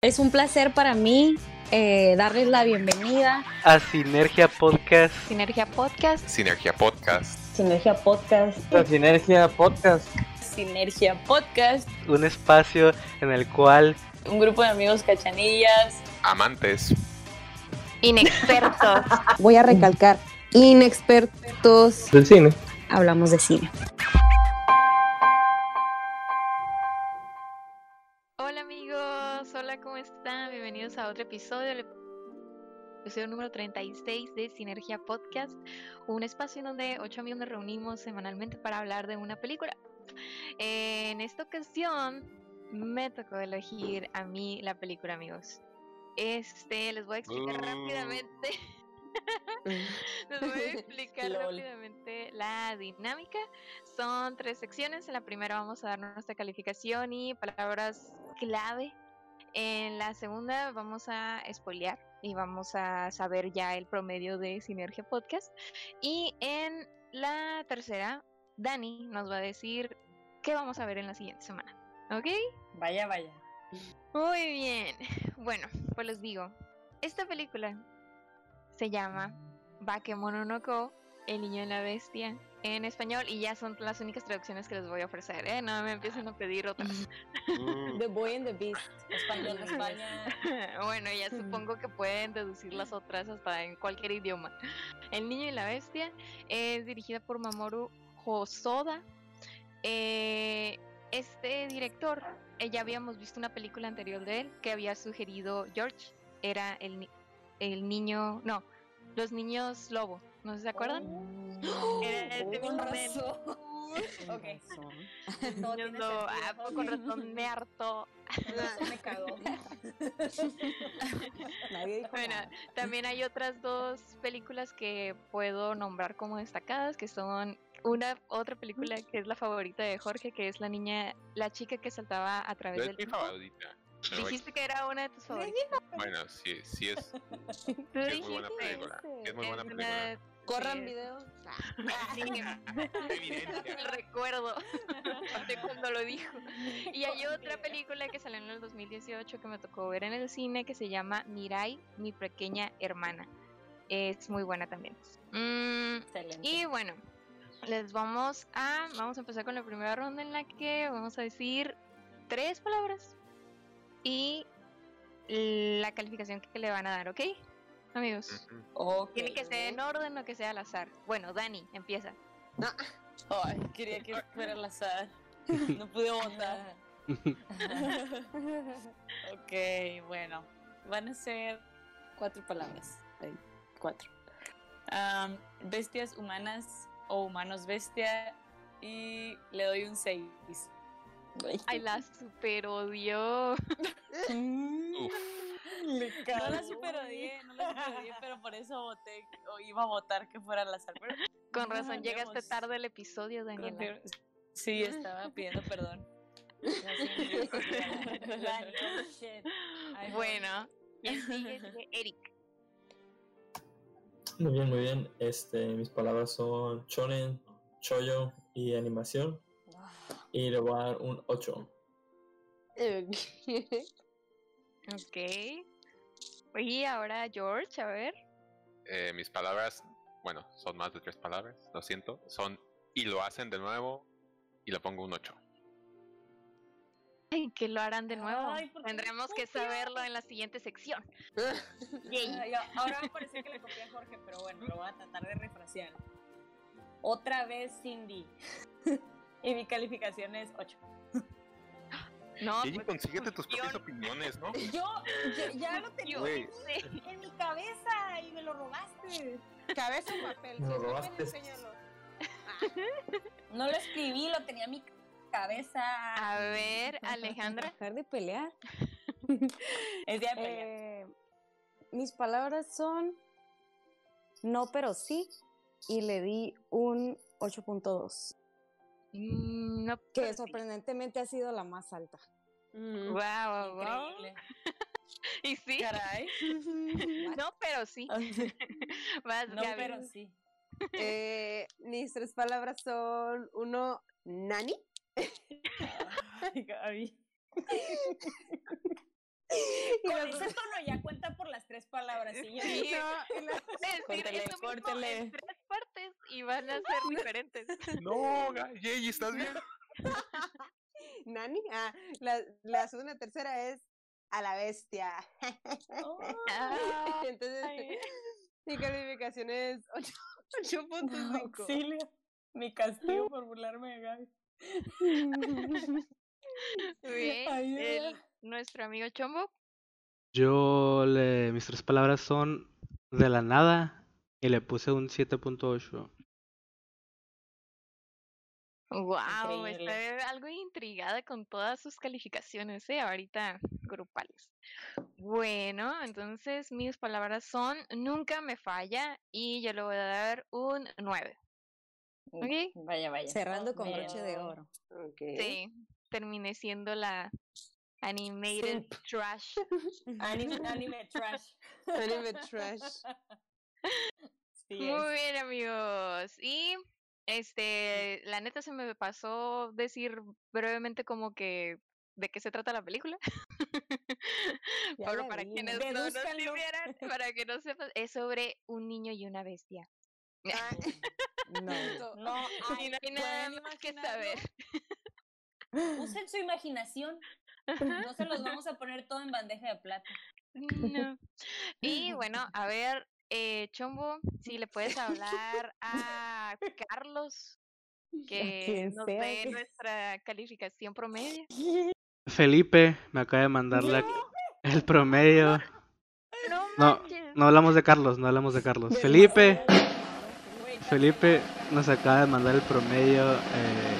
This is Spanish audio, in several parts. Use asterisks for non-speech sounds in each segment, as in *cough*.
Es un placer para mí eh, darles la bienvenida a Sinergia Podcast. Sinergia Podcast. Sinergia Podcast. Sinergia Podcast. A Sinergia Podcast. Sinergia Podcast. Un espacio en el cual un grupo de amigos cachanillas, amantes, inexpertos. Voy a recalcar, inexpertos del cine. Hablamos de cine. A otro episodio, el episodio número 36 de Sinergia Podcast, un espacio en donde ocho amigos nos reunimos semanalmente para hablar de una película. En esta ocasión me tocó elegir a mí la película, amigos. Este, les voy a explicar uh. rápidamente. *laughs* Les voy a explicar rápidamente la dinámica. Son tres secciones. En la primera vamos a dar nuestra calificación y palabras clave en la segunda vamos a spoilear y vamos a saber ya el promedio de Sinergia Podcast. Y en la tercera, Dani nos va a decir qué vamos a ver en la siguiente semana. ¿Ok? Vaya, vaya. Muy bien. Bueno, pues les digo, esta película se llama Bakemononoke, El niño en la bestia, en español y ya son las únicas traducciones que les voy a ofrecer, ¿eh? No me empiecen a pedir otras. *laughs* The Boy and the Beast, español de España. *laughs* bueno, ya supongo que pueden deducir las otras hasta en cualquier idioma. El niño y la bestia es dirigida por Mamoru Hosoda. Eh, este director, eh, ya habíamos visto una película anterior de él que había sugerido George, era el, el niño, no, los niños lobo, ¿no se acuerdan? Oh, Era este con razón. ok. *laughs* No, no, ah, con razón me hartó. me cagó. *laughs* bueno, también hay otras dos películas que puedo nombrar como destacadas, que son una otra película que es la favorita de Jorge, que es la niña, la chica que saltaba a través del tiempo. favorita. Dijiste que era una de tus favoritas. Bueno, sí, sí es, *laughs* sí es muy buena película. es muy buena película. Corran videos. *laughs* Recuerdo de cuando lo dijo. Y hay otra película que salió en el 2018 que me tocó ver en el cine que se llama Mirai, mi pequeña hermana. Es muy buena también. Mm, y bueno, les vamos a vamos a empezar con la primera ronda en la que vamos a decir tres palabras y la calificación que le van a dar, ¿ok? Amigos. Tiene que ser en orden o que sea al azar. Bueno, Dani, empieza. Ay, quería que fuera al azar. No pude votar. *laughs* ok, bueno. Van a ser cuatro palabras. cuatro. bestias humanas o humanos bestia. Y le doy un 6. Ay, la super odió. no la super odié, no la super odié, pero por eso voté o iba a votar que fuera la sal. Con razón, llegaste tarde el episodio, Daniela. Sí, estaba pidiendo perdón. *laughs* bueno, Eric. Muy bien, muy bien. Este, mis palabras son chonen, choyo y animación. Y le voy a dar un 8. *laughs* ok. Y ahora George, a ver. Eh, mis palabras, bueno, son más de tres palabras, lo siento. Son y lo hacen de nuevo y le pongo un 8. Ay, que lo harán de nuevo. Tendremos que saberlo en la siguiente sección. *laughs* Ahora me parece que le copié a Jorge, pero bueno, lo voy a tratar de refrasear. Otra vez Cindy. Y mi calificación es 8. *laughs* No, y pues, consíguete tus propias opiniones, ¿no? *laughs* Yo, ya lo tenía en mi cabeza y me lo robaste. Cabeza o papel. Me lo robaste. No lo escribí, lo tenía en mi cabeza. A ver, Alejandra. Dejar de pelear. *laughs* es día de pelear. Eh, mis palabras son no, pero sí. Y le di un 8.2. Mm, no, que sorprendentemente ha sido la más alta. Mm, wow, wow. y sí. Caray. *laughs* no, pero sí. *laughs* *laughs* no, pero sí. Eh, mis tres palabras son uno, nani. Ay, Gaby. Y Con ese tono ya cuenta por las tres palabras. ¿sí? Sí. no, la- Es *laughs* decir, Córtale, es lo mismo en tres partes y van a ser diferentes. *laughs* No, Yey, ¿estás bien? *laughs* ¿Nani? Ah, la, la segunda tercera es a la bestia. oh, Entonces, Ay. mi calificación es 8 8.5. auxilio. Mi castigo por burlarme de Gaby. *laughs* Bien, el- nuestro amigo Chombo. Yo le. Mis tres palabras son de la nada y le puse un 7.8. Wow, Increíble. estoy algo intrigada con todas sus calificaciones, ¿eh? Ahorita grupales. Bueno, entonces mis palabras son nunca me falla y yo le voy a dar un 9. ¿Ok? Vaya, vaya. Cerrando con broche de oro. Ok. Sí, terminé siendo la animated trash. *laughs* Anime, *laughs* anime trash. Anime trash. Sí, Muy es. bien, amigos. Y este, la neta se me pasó decir brevemente como que de qué se trata la película. Pero para quienes no nos supieran, para que no sepan, es sobre un niño y una bestia. No. Hay *laughs* nada ¿pueden más que saber. Usen su imaginación. No se los vamos a poner todo en bandeja de plata. No. Y *laughs* bueno, a ver, eh, Chombo, si le puedes hablar a Carlos, que nos sea dé que- nuestra calificación promedio. Felipe me acaba de mandar la- el promedio. No, No, manches. no hablamos de Carlos, no hablamos de Carlos. Felipe, Felipe nos acaba de mandar el promedio eh,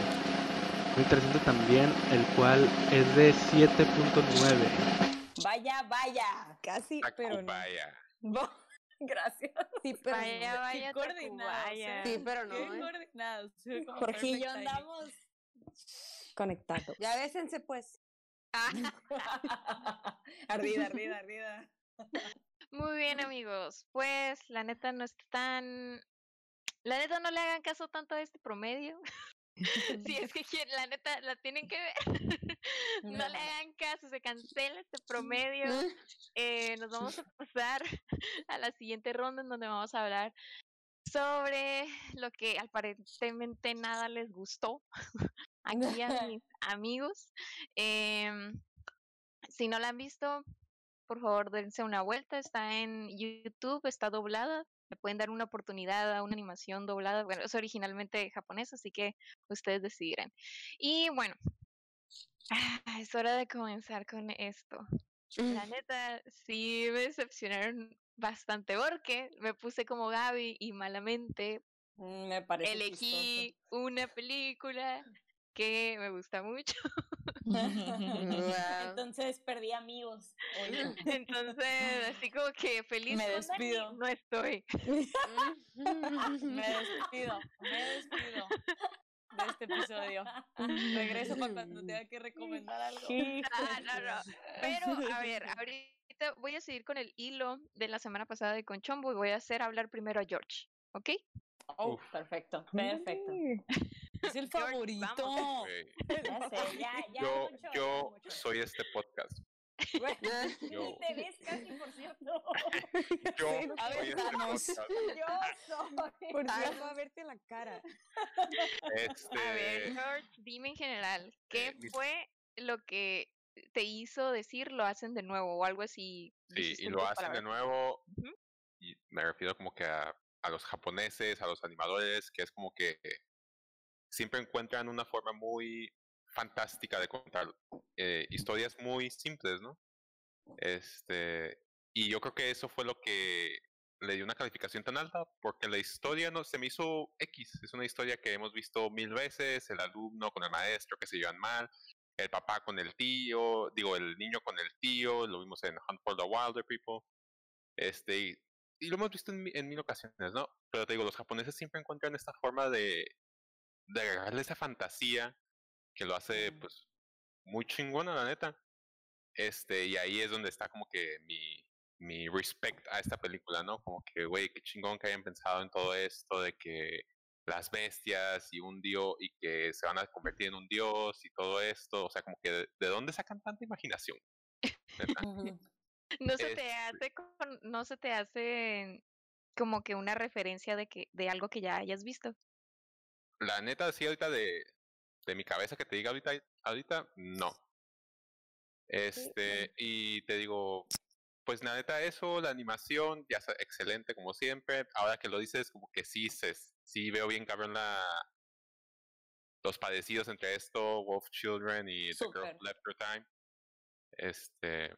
muy interesante también, el cual es de 7.9. Vaya, vaya. Casi, pero no. Vaya. *laughs* Gracias. Sí, pero no. Vaya, vaya, coordinados. ¿eh? Sí, pero no, Qué ¿eh? coordinados. Jorge y yo andamos conectados. Ya bésense, pues. *laughs* ardida, ardida, ardida. Muy bien, amigos. Pues la neta no está tan. La neta no le hagan caso tanto a este promedio. Si *laughs* es que la neta la tienen que ver. *laughs* no le hagan caso, se cancela este promedio. *laughs* Eh, nos vamos a pasar a la siguiente ronda en donde vamos a hablar sobre lo que aparentemente nada les gustó aquí a mis amigos. Em, si no la han visto, por favor dense una vuelta. Está en YouTube, está doblada. Le pueden dar una oportunidad a una animación doblada. Bueno, es originalmente japonesa, así que ustedes decidirán. Y bueno, ah, *laughs* es hora de comenzar con esto. La neta, sí me decepcionaron bastante porque me puse como Gaby y malamente Mm, Me elegí una película que me gusta mucho. *laughs* *laughs* Entonces perdí amigos. Oye. *laughs* Entonces, así como que feliz Me despido. no estoy. *laughs* Me despido, me despido de este episodio. Regreso para cuando tenga que recomendar algo. Ah, no, no. Pero, a ver, ahorita voy a seguir con el hilo de la semana pasada de con Chombo y voy a hacer hablar primero a George, ¿ok? Oh, Uf. perfecto, perfecto. Es el favorito. Ya sé, ya, ya. Yo, mucho, yo mucho. soy este podcast. *laughs* *laughs* Yo, te ves casi, por cierto. *laughs* yo A ver, soy este danos. podcast. Yo soy. Por cierto, a verte la cara. A ver, Este, George, dime en general, ¿qué eh, mis- fue lo que te hizo decir lo hacen de nuevo o algo así? sí, y lo hacen de nuevo. Y me refiero como que a, a los japoneses, a los animadores, que es como que siempre encuentran una forma muy fantástica de contar eh, historias muy simples, ¿no? Este, y yo creo que eso fue lo que le dio una calificación tan alta, porque la historia no se me hizo X. Es una historia que hemos visto mil veces, el alumno con el maestro que se llevan mal, el papá con el tío, digo, el niño con el tío, lo vimos en Hunt for the Wilder People. Este, y, lo hemos visto en, en mil ocasiones, ¿no? Pero te digo, los japoneses siempre encuentran esta forma de, de agarrarle esa fantasía que lo hace, pues, muy chingona, la neta. Este, y ahí es donde está como que mi, mi respect a esta película, ¿no? Como que, güey, qué chingón que hayan pensado en todo esto de que las bestias y un dios y que se van a convertir en un dios y todo esto, o sea, como que de, ¿de dónde sacan tanta imaginación? *laughs* No se te Este- hace, con- no se te hace como que una referencia de que de algo que ya hayas visto. La neta, sí, ahorita de, de mi cabeza que te diga ahorita, ahorita, no. Este, y te digo, pues la neta, eso, la animación, ya está excelente como siempre. Ahora que lo dices, como que sí, se, sí veo bien cabrón la, los parecidos entre esto, Wolf Children y The Girl Left Her Time. Este,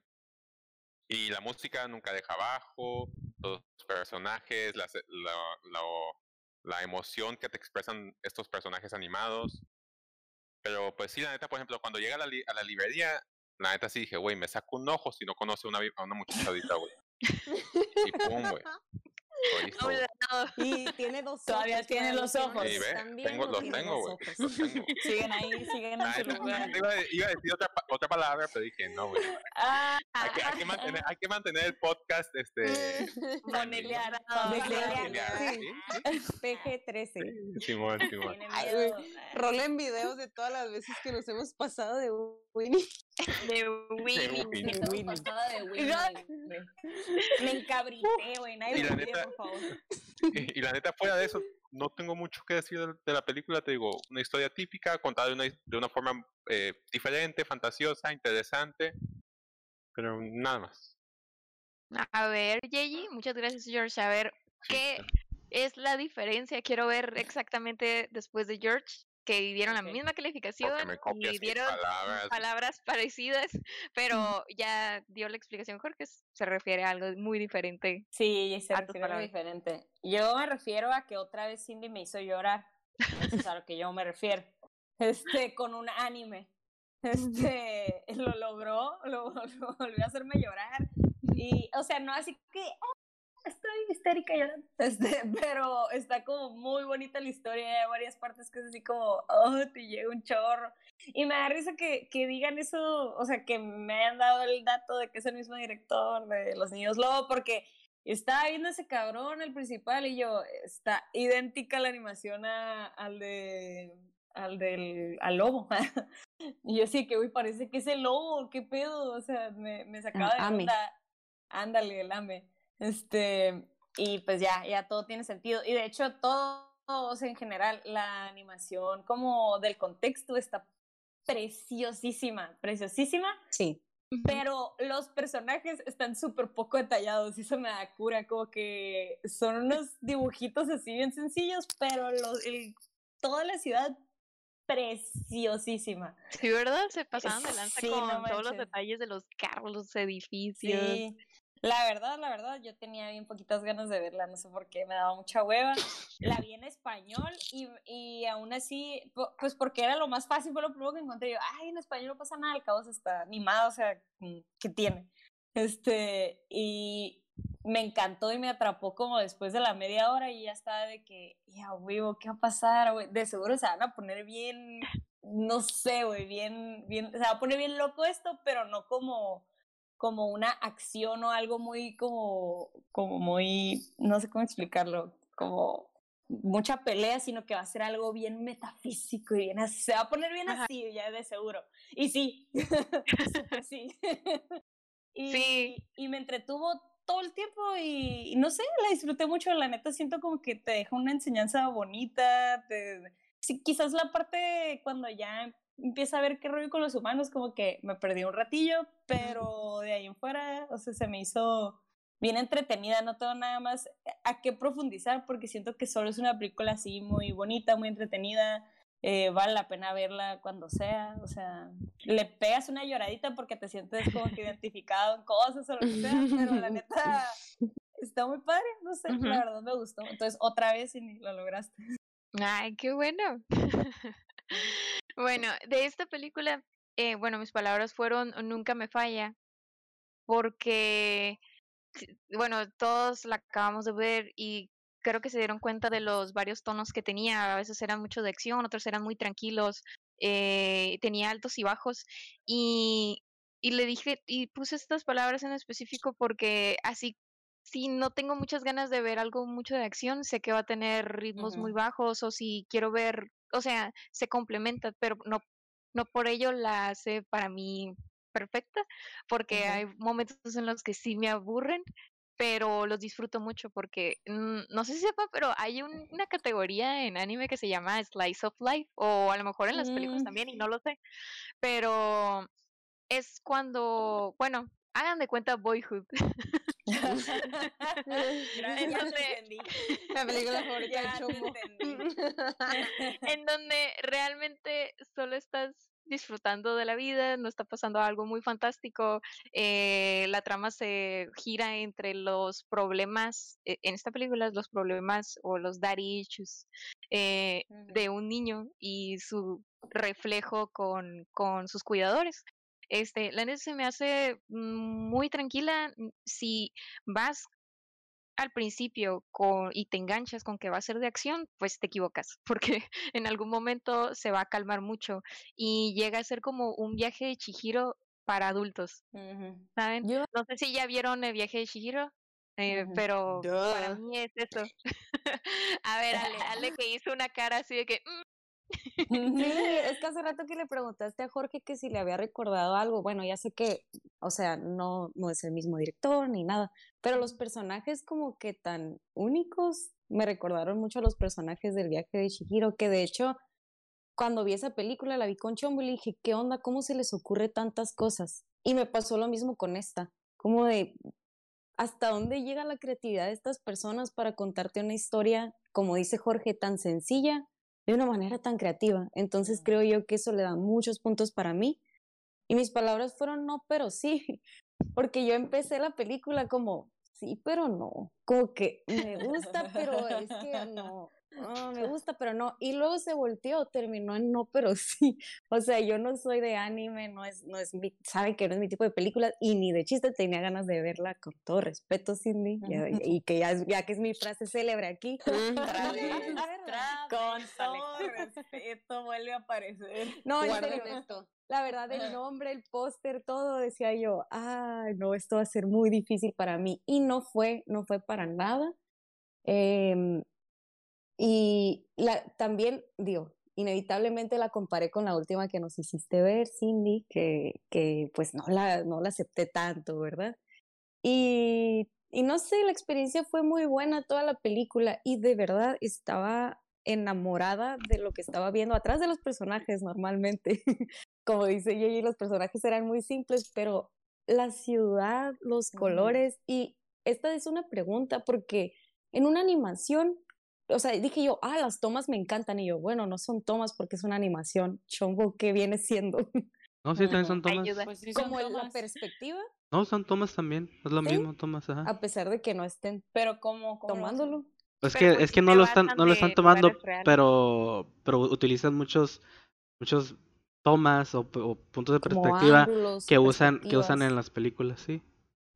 y la música nunca deja abajo, los personajes, las- la, la- la emoción que te expresan estos personajes animados. Pero pues sí, la neta, por ejemplo, cuando llega a la, li- a la librería, la neta sí dije, güey, me saco un ojo si no conoce una, a una muchacha ahorita, güey. Y pum, güey. *laughs* Y tiene dos Todavía ojos. tiene los ojos. Sí, tengo, los tiene tengo, güey. ojos. Los tengo. *laughs* Siguen ahí, siguen en su lugar. iba, a, iba a decir otra, otra palabra, pero dije, no, güey. Ah, Hay que, hay, que mantener, hay que mantener el podcast, este... *laughs* Familiar, sí. ¿sí? PG-13. Sí, Simón, Simón. Rolen videos de todas las veces que nos hemos pasado de Winnie. De Winnie. Winnie. Estamos Winnie. de Winnie, *laughs* Me encabrité, güey. Nadie Y me neta- por favor. *laughs* Y, y la neta, fuera de eso, no tengo mucho que decir de, de la película. Te digo, una historia típica, contada de una, de una forma eh, diferente, fantasiosa, interesante. Pero nada más. A ver, Yeji, muchas gracias, George. A ver, Sí, ¿qué sí. es la diferencia? Quiero ver exactamente después de George, que dieron Ok. la misma calificación y dieron palabras. palabras *laughs* parecidas, pero *laughs* ya dio la explicación Jorge, se refiere a algo muy diferente. Sí, se refiere a algo diferente. Yo me refiero a que otra vez Cindy me hizo llorar. Eso es a lo que yo me refiero. *laughs* Este, con un anime. Este, lo logró, lo, lo volvió a hacerme llorar. Y, o sea, no así que "Ah, estoy histérica llorando. Este, *laughs* pero está como muy bonita la historia. Hay varias partes que es así como, oh, te llega un chorro. Y me da risa que, que digan eso, o sea, que me hayan dado el dato de que es el mismo director de Los Niños Lobo, porque estaba viendo ese cabrón, el principal, y yo, está idéntica la animación a- al de al del al lobo. *laughs* y yo sí que, uy, parece que es el lobo, qué pedo, o sea, me, me sacaba de Ame. onda. Ándale, el ame. Este, y pues ya, ya todo tiene sentido. Y de hecho, todo, o sea, en general, la animación como del contexto está preciosísima, preciosísima, Sí. pero los personajes están súper poco detallados y eso me da cura, como que son unos dibujitos así bien sencillos, pero los, el, toda la ciudad preciosísima. Sí, ¿verdad? Se pasaban de lanza Sí, con no todos los detalles de los carros, los edificios. Sí, la verdad, la verdad, yo tenía bien poquitas ganas de verla, no sé por qué, me daba mucha hueva. La vi en español y, y aún así, pues porque era lo más fácil, fue lo primero que encontré. Yo, ay, en español no pasa nada, al cabo se está animado, o sea, mm, ¿qué tiene? Este, y me encantó y me atrapó como después de la media hora y ya estaba de que, ya, huevo, ¿qué va a pasar? De seguro se van a poner bien, no sé, güey, bien, bien, se va a poner bien loco esto, pero no como como una acción o algo muy como, como muy, no sé cómo explicarlo, como mucha pelea, sino que va a ser algo bien metafísico y bien así, se va a poner bien Ajá. así, ya de seguro. Y sí, *laughs* *laughs* sí. y, Sí. y me entretuvo todo el tiempo y, y no sé, la disfruté mucho, la neta siento como que te deja una enseñanza bonita, te, sí, quizás la parte cuando ya empieza a ver qué rollo con los humanos, como que me perdí un ratillo, pero de ahí en fuera, o sea, se me hizo bien entretenida, no tengo nada más a qué profundizar porque siento que solo es una película así muy bonita, muy entretenida, eh, vale la pena verla cuando sea, o sea, le pegas una lloradita porque te sientes como que *laughs* identificado en cosas o lo que sea, pero la *laughs* neta está muy padre, no sé, Ujú. la verdad me gustó, entonces otra vez y ni lo lograste. Ay, qué bueno. *laughs* bueno, de esta película, eh, bueno, mis palabras fueron Nunca me falla, porque, bueno, todos la acabamos de ver y creo que se dieron cuenta de los varios tonos que tenía. A veces eran mucho de acción, otros eran muy tranquilos, eh, tenía altos y bajos. Y, y le dije, y puse estas palabras en específico porque así si no tengo muchas ganas de ver algo mucho de acción, sé que va a tener ritmos muy bajos o si quiero ver, o sea, se complementa, pero no, no por ello la hace para mí perfecta, porque hay momentos en los que sí me aburren, pero los disfruto mucho porque mm, no sé si sepa, pero hay un- una categoría en anime que se llama Slice of Life, o a lo mejor en las películas Mm. también, y no lo sé, pero es cuando, bueno, hagan de cuenta Boyhood. *laughs* *laughs* *laughs* Ya, ya Entonces- te entendí. *laughs* La película favorita Ya de en donde realmente solo estás disfrutando de la vida, no está pasando algo muy fantástico, eh, la trama se gira entre los problemas, eh, en esta película los problemas o los daddy issues eh, de un niño y su reflejo con, con sus cuidadores. Este, la neta se me hace muy tranquila mm, si vas al principio con, y te enganchas con que va a ser de acción, pues te equivocas, *laughs* porque en algún momento se va a calmar mucho y llega a ser como un viaje de Chihiro para adultos. ¿saben? Yo- No sé si ya vieron el viaje de Chihiro, eh, pero para mí es eso. *laughs* a ver, Ale, Ale que hizo una cara así de que... "Mm, Sí, es que *laughs* hace rato que le preguntaste a Jorge que si le había recordado algo. Bueno, ya sé que, o sea, no, no es el mismo director ni nada, pero los personajes como que tan únicos me recordaron mucho a los personajes del viaje de Shihiro, que de hecho, cuando vi esa película, la vi con Chombo y le dije, ¿qué onda? ¿Cómo se les ocurre tantas cosas? Y me pasó lo mismo con esta, como de, ¿hasta dónde llega la creatividad de estas personas para contarte una historia, como dice Jorge, tan sencilla? De una manera tan creativa. Entonces creo yo que eso le da muchos puntos para mí. Y mis palabras fueron no, pero sí, *laughs* porque yo empecé la película como sí, pero no, como que me gusta, pero es que *laughs* no, no, me *laughs* gusta, pero no. Y luego se volteó, terminó en no, pero *laughs* sí. O sea, yo no soy de anime, no es, no es mi, saben que no es mi tipo de película y ni de chiste tenía ganas de verla con todo respeto, Cindy, *laughs* y, y que ya, que es mi frase célebre aquí. Con todo respeto vuelve a aparecer. No, en Guarden esto. La verdad, el nombre, el póster, todo, decía yo, ay, no, esto va a ser muy difícil para mí. Y no fue, no fue para nada. Em, y la, también, digo, inevitablemente la comparé con la última que nos hiciste ver, Cindy, que, que pues no la, no la acepté tanto, ¿verdad? Y, y no sé, la experiencia fue muy buena toda la película y de verdad estaba enamorada de lo que estaba viendo atrás de los personajes normalmente. *laughs* Como dice Yeji, los personajes eran muy simples, pero la ciudad, los colores y esta es una pregunta porque en una animación, o sea, dije yo, ah, las tomas me encantan y yo, bueno, no son tomas porque es una animación, chombo, ¿qué viene siendo? No, sí, también son tomas. Pues sí, son Como el- la tomas. perspectiva, No, son tomas también. Es lo ¿Sí? mismo, tomas, ajá. a pesar de que no estén Pero hacen? tomándolo. Es que, pues es que no lo están, no lo están tomando, pero, pero utilizan muchos, muchos tomas o, puntos de Como perspectiva ángulos, que usan, que usan en las películas, sí.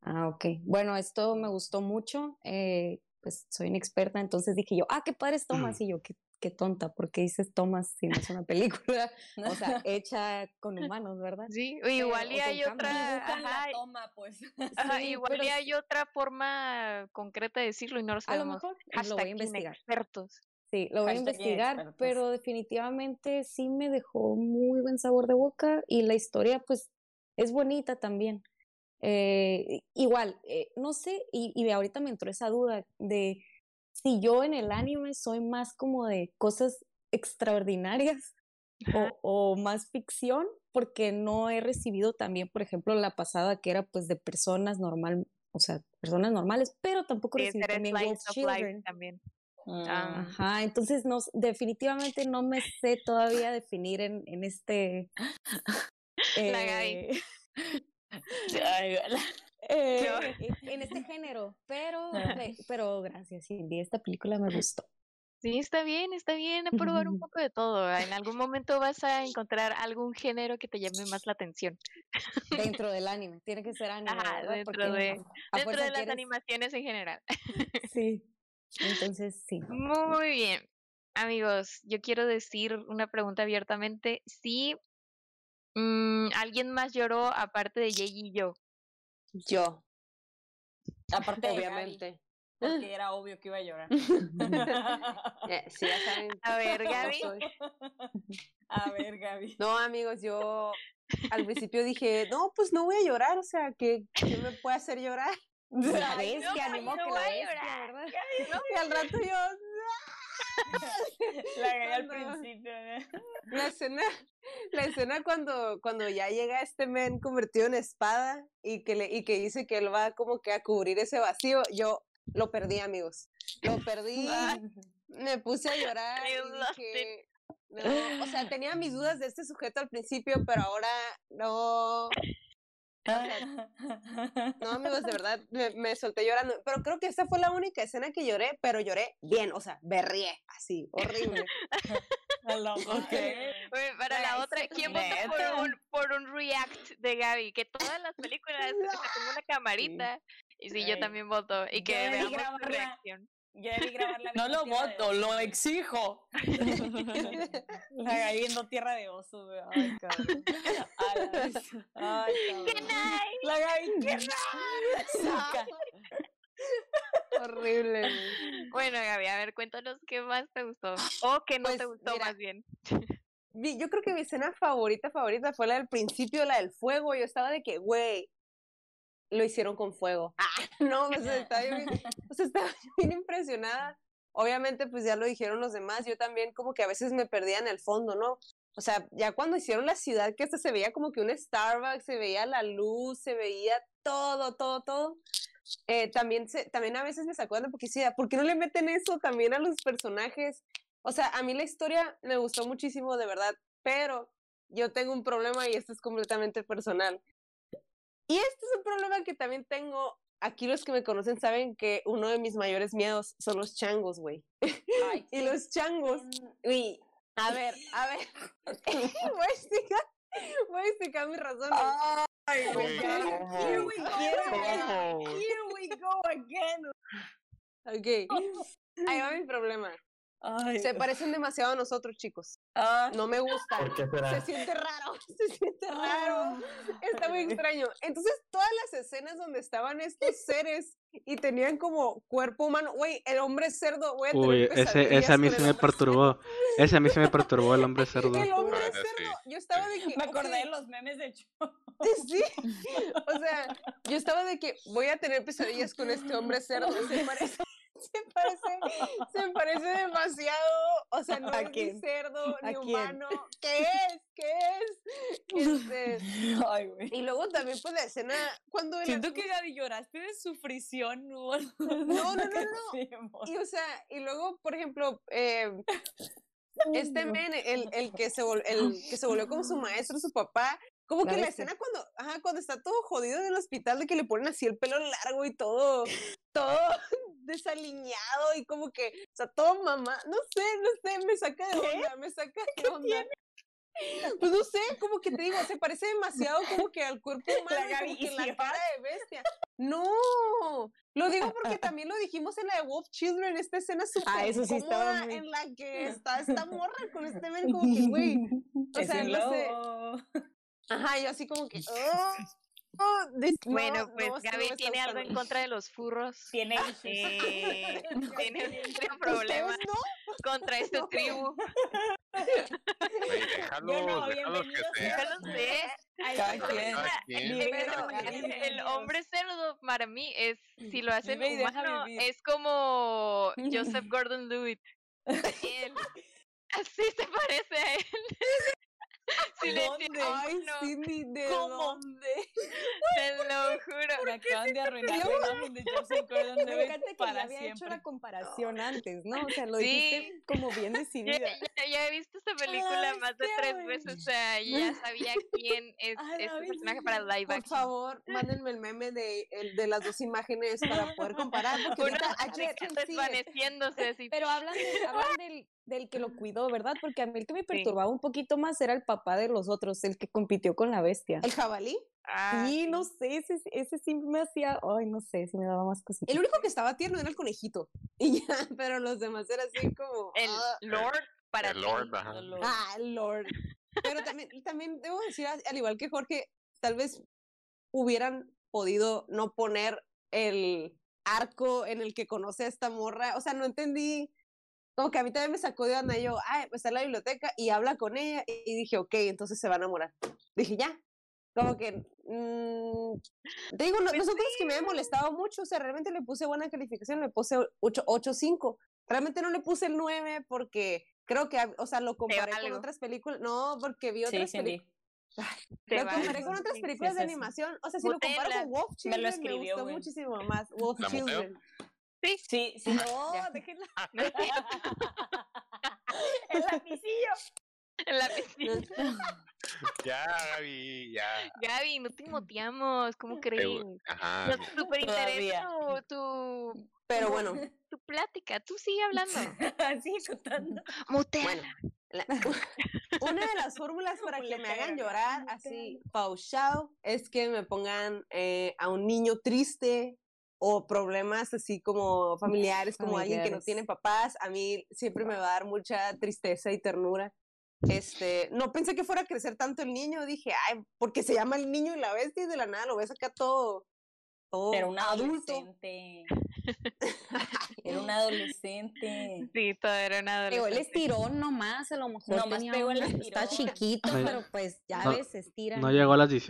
Ah, ok. Bueno, esto me gustó mucho. eh, pues soy inexperta, entonces dije yo, ah, qué padres tomas. Y yo, qué, qué tonta, porque dices tomas si no es una película? *laughs* O sea, *laughs* hecha con humanos, ¿verdad? Sí, igual y hay otra, ajá, la toma, pues. *laughs* ajá, Sí, igual pero y hay otra forma concreta de decirlo y no lo A lo sabemos. mejor lo voy a investigar. inexpertos. Sí, lo voy a investigar, pero definitivamente sí me dejó muy buen sabor de boca y la historia pues es bonita también. Eh, igual, eh, no sé, y, y ahorita me entró esa duda de si yo en el anime soy más como de cosas extraordinarias o, o más ficción, porque no he recibido también, por ejemplo, la pasada que era pues de personas normal, o sea, personas normales, pero tampoco Sí, recibí también Wolf Children. también. Ah, Ajá, entonces no, definitivamente no me sé todavía definir en, en este... La Gaby. *laughs* eh, Ay, eh, en- este género, pero, Ah. pero gracias, Cindy, esta película me gustó. Sí, está bien, está bien probar un poco de todo. En algún momento vas a encontrar algún género que te llame más la atención. Dentro del anime, tiene que ser anime, dentro de- Dentro de las quieres- animaciones en general. Sí, entonces sí. Muy bien. Amigos, yo quiero decir una pregunta abiertamente. Si mm, alguien más lloró aparte de Jay y yo. Yo, *laughs* Aparte de Gaby, obviamente. porque *laughs* era obvio que iba a llorar. *laughs* Eh, sí, ya saben. A ver, Gaby. A ver, Gaby. No, amigos, yo al principio dije, no, pues no voy a llorar, o sea, ¿qué, qué me puede hacer llorar? La no, bestia, no que voy la bestia. ¿verdad? Y al rato yo, *laughs* La gagué al principio. ¿no? la escena, la escena cuando, cuando ya llega este men convertido en espada y que le, y que dice que él va como que a cubrir ese vacío, yo lo perdí, amigos. Lo perdí, me puse a llorar You y lost dije, no, o sea, tenía mis dudas de este sujeto al principio, pero ahora no, *laughs* no, amigos, de verdad, me, me solté llorando. Pero creo que esta fue la única escena que lloré, pero lloré bien, o sea, berrié, así, horrible. *laughs* *laughs* Oye, para la otra, ¿quién votó por un, por un react de Gaby? Que todas las películas se una camarita. Y sí, yo también voto. Y que veamos su reacción. Yo debí grabarla *laughs* No viendo lo de voto, lo exijo. *laughs* La gagué viendo Tierra de Osos, güey. Ay, cabrón. La. Ay, cabrón. La Gaby, ¿qué Saca. *laughs* horrible. Bueno, Gaby, a ver, cuéntanos qué más te gustó. O que no te Pues, gustó mira, más bien. Yo creo que mi escena favorita, favorita fue la del principio, la del fuego. Yo estaba de que, güey, lo hicieron con fuego. *laughs* Ah, no, sea, estaba bien, sea, estaba bien impresionada. Obviamente, pues ya lo dijeron los demás. Yo también como que a veces me perdía en el fondo, ¿no? O sea, ya cuando hicieron la ciudad, que hasta se veía como que un Starbucks, se veía la luz, se veía todo, todo, todo. Eh, también, se, también a veces me sacó de porque decía, ¿por qué no le meten eso también a los personajes? O sea, a mí la historia me gustó muchísimo, de verdad, pero yo tengo un problema y esto es completamente personal. Y este es un problema que también tengo. Aquí los que me conocen saben que uno de mis mayores miedos son los changos, güey. Ay, *laughs* Y los changos, uy, a ver, a ver, *laughs* voy a explicar, voy a explicar mis razones. Ay, Güey. Here we go again. Here we go again. Ok, ahí va mi problema. Ay, Se parecen demasiado a nosotros, chicos. ah, No me gustan. ¿Por qué Se será? siente raro, *laughs* se siente raro. ah. Está muy extraño. Entonces, todas las escenas donde estaban estos seres y tenían como cuerpo humano, güey, el hombre cerdo, güey. Uy, ese, ese a mí se me perturbó. Ese a mí se me perturbó el hombre *laughs* cerdo. El hombre sí. cerdo, yo estaba de que. Me acordé de los memes de hecho. *laughs* Sí, o sea, yo estaba de que voy a tener pesadillas con este hombre cerdo. Se parece, *laughs* se parece, se parece demasiado. O sea, no ¿A es ni cerdo ¿A ni quién? humano. ¿Qué es? *laughs* ¿Qué es? Ay, güey. y luego también, pues la escena cuando. Siento que Gaby lloraste de sufrición. No, No, no, no, no. *laughs* Y o sea, y luego, por ejemplo, eh, este men, el, el que se vol- el que se volvió como su maestro, su papá, como La que la escena cuando, ajá, cuando está todo jodido en el hospital, de que le ponen así el pelo largo y todo, todo desaliñado y como que, o sea, todo mamá, no sé, no sé, me saca de onda, me saca *laughs* de onda. Pues no sé, como que te digo, se parece demasiado como que al cuerpo *laughs* humano, y Gaby, como que ¿y en la si cara de bestia. No, lo digo porque *laughs* también lo dijimos en la de Wolf Children, esta escena súper Ah, eso sí estaba cómoda muy- en la que está esta morra con este men como que, güey, o sea, no sé. Ajá, yo así como que, oh, Bueno, pues no, esto no Gaby tiene algo en contra de los furros. Tiene. *laughs* Eh, *laughs* tiene un problema contra esta No. tribu. Güey, déjalos, déjalos que bienvenidos sean. Pero el, hombre cerdo para mí es, si lo hacen Vive humano, es como *laughs* Joseph Gordon-Levitt. Él. Así se parece a él. *laughs* ¿Dónde? Ay, Cindy, ¿de ¿Cómo? dónde? te lo juro. Me acaban de arruinar la imagen de Joseph Gordon Levitt para había hecho siempre. la comparación antes, ¿no? O sea, *laughs* lo Sí. dijiste como bien *laughs* decidida. ya- ya he visto esta película Ay, más de tres veces, o sea, ya sabía quién es A la este personaje para el live Por action. favor, mándenme el meme de, el- de las dos imágenes para poder comparar, porque Uno it. desvaneciéndose. Pero hablan, de- hablan del, del que lo cuidó, ¿verdad? Porque a mí el que me perturbaba un poquito más era el papá de los otros, el que compitió con la bestia. ¿El jabalí? Ah, sí, no sé, ese, ese sí me hacía, ay, no sé, sí me daba más cositas. El único que estaba tierno era el conejito. *laughs* Y ya, pero los demás eran así como. El ah, Lord para El ti. Lord, ajá. Ah, Lord. Pero también, también debo decir, al al igual que Jorge, tal vez hubieran podido no poner el arco en el que conoce a esta morra. O sea, no entendí. Como que a mí también me sacó de onda. Yo, ay, pues está en la biblioteca y habla con ella. Y dije, ok, entonces se va a enamorar. Dije, ya, Como que, mm, te digo, no, Pues nosotros que me había molestado mucho, o sea, realmente le puse buena calificación, le puse 8.5. Realmente no le puse el 9 porque creo que, o sea, lo comparé con otras películas. No, porque vi Sí, otras Cindy. películas. Te Lo comparé con otras Sí, películas sí, de sí, sí. animación. O sea, si lo comparo con Wolf Me lo Children, me, escribió, gustó güey. muchísimo más. Wolf ¿La muteo? Sí, Sí, sí. No, Ya. déjenla. El lapicillo. en la piscina. Ya, Gaby, ya. Gaby, no te moteamos, ¿cómo gu- Ajá. Nos súper interesa tu, tu, Pero bueno, tu plática. Tú sigue hablando. *laughs* Sigue contando. Mutea. bueno. la- *laughs* una de las fórmulas para que me hagan llorar así pausado es que me pongan eh, a un niño triste o problemas así como familiares, como alguien que no tiene papás. A mí siempre me va a dar mucha tristeza y ternura. Este, no pensé que fuera a crecer tanto el niño, dije, ay, porque se llama el niño y la bestia y de la nada lo ves acá todo, todo Pero un adulto. adolescente. Era un adolescente. Sí, todavía era una Digo, él adolescente. estiró nomás, a lo mejor Nomás tenía pegó el un- estirón. está chiquito, No- pero pues ya no- ves, estira. No llegó a las Mis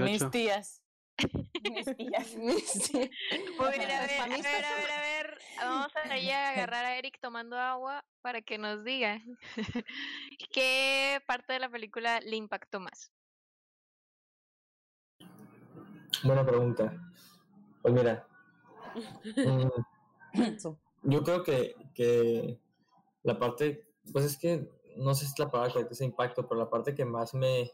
18. tías. Mis tías. Sí. Muy *laughs* bien, a ver, a feministas ver, a son- ver, a ver. Vamos a a *laughs* agarrar a Eric tomando agua para que nos diga *laughs* qué parte de la película le impactó más. Buena pregunta. Pues mira, mm, yo creo que, que la parte, pues es que no sé si es la palabra correcta, ese impacto, pero la parte que más me,